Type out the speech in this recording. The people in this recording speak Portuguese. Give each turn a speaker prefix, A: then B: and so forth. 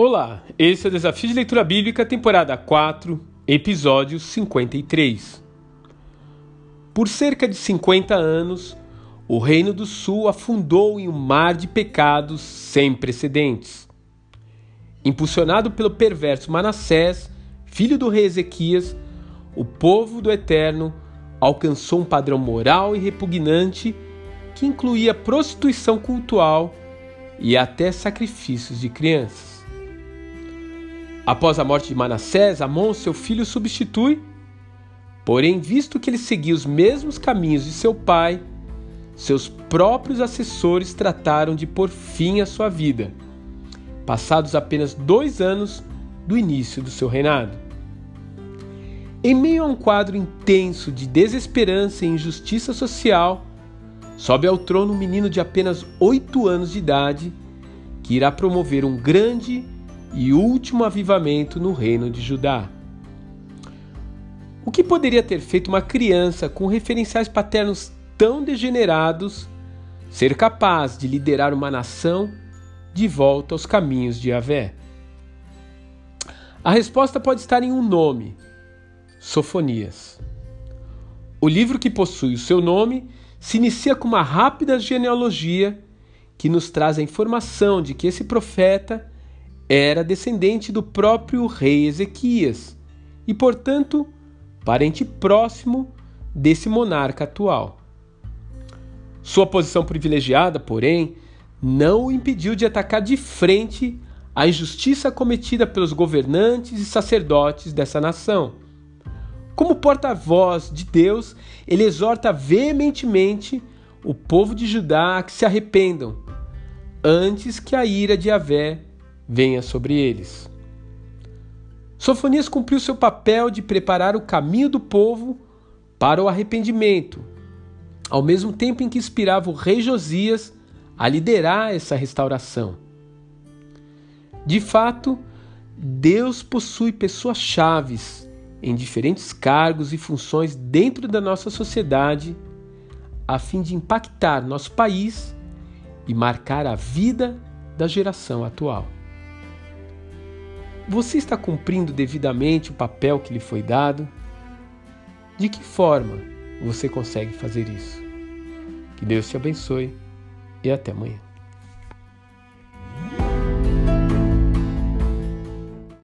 A: Olá, esse é o Desafio de Leitura Bíblica, temporada 4, episódio 53. Por cerca de 50 anos, o Reino do Sul afundou em um mar de pecados sem precedentes. Impulsionado pelo perverso Manassés, filho do rei Ezequias, o povo do Eterno alcançou um padrão moral e repugnante que incluía prostituição cultural e até sacrifícios de crianças. Após a morte de Manassés, Amon, seu filho, substitui. Porém, visto que ele seguia os mesmos caminhos de seu pai, seus próprios assessores trataram de pôr fim à sua vida, passados apenas dois anos do início do seu reinado. Em meio a um quadro intenso de desesperança e injustiça social, sobe ao trono um menino de apenas oito anos de idade que irá promover um grande e último avivamento no reino de Judá. O que poderia ter feito uma criança com referenciais paternos tão degenerados ser capaz de liderar uma nação de volta aos caminhos de Yahvé? A resposta pode estar em um nome: Sofonias. O livro que possui o seu nome se inicia com uma rápida genealogia que nos traz a informação de que esse profeta era descendente do próprio rei Ezequias e, portanto, parente próximo desse monarca atual. Sua posição privilegiada, porém, não o impediu de atacar de frente a injustiça cometida pelos governantes e sacerdotes dessa nação. Como porta-voz de Deus, ele exorta veementemente o povo de Judá a que se arrependam, antes que a ira de Avé venha sobre eles. Sofonias cumpriu seu papel de preparar o caminho do povo para o arrependimento, ao mesmo tempo em que inspirava o rei Josias a liderar essa restauração. De fato, Deus possui pessoas chaves em diferentes cargos e funções dentro da nossa sociedade, a fim de impactar nosso país e marcar a vida da geração atual. Você está cumprindo devidamente o papel que lhe foi dado? De que forma você consegue fazer isso? Que Deus te abençoe e até amanhã.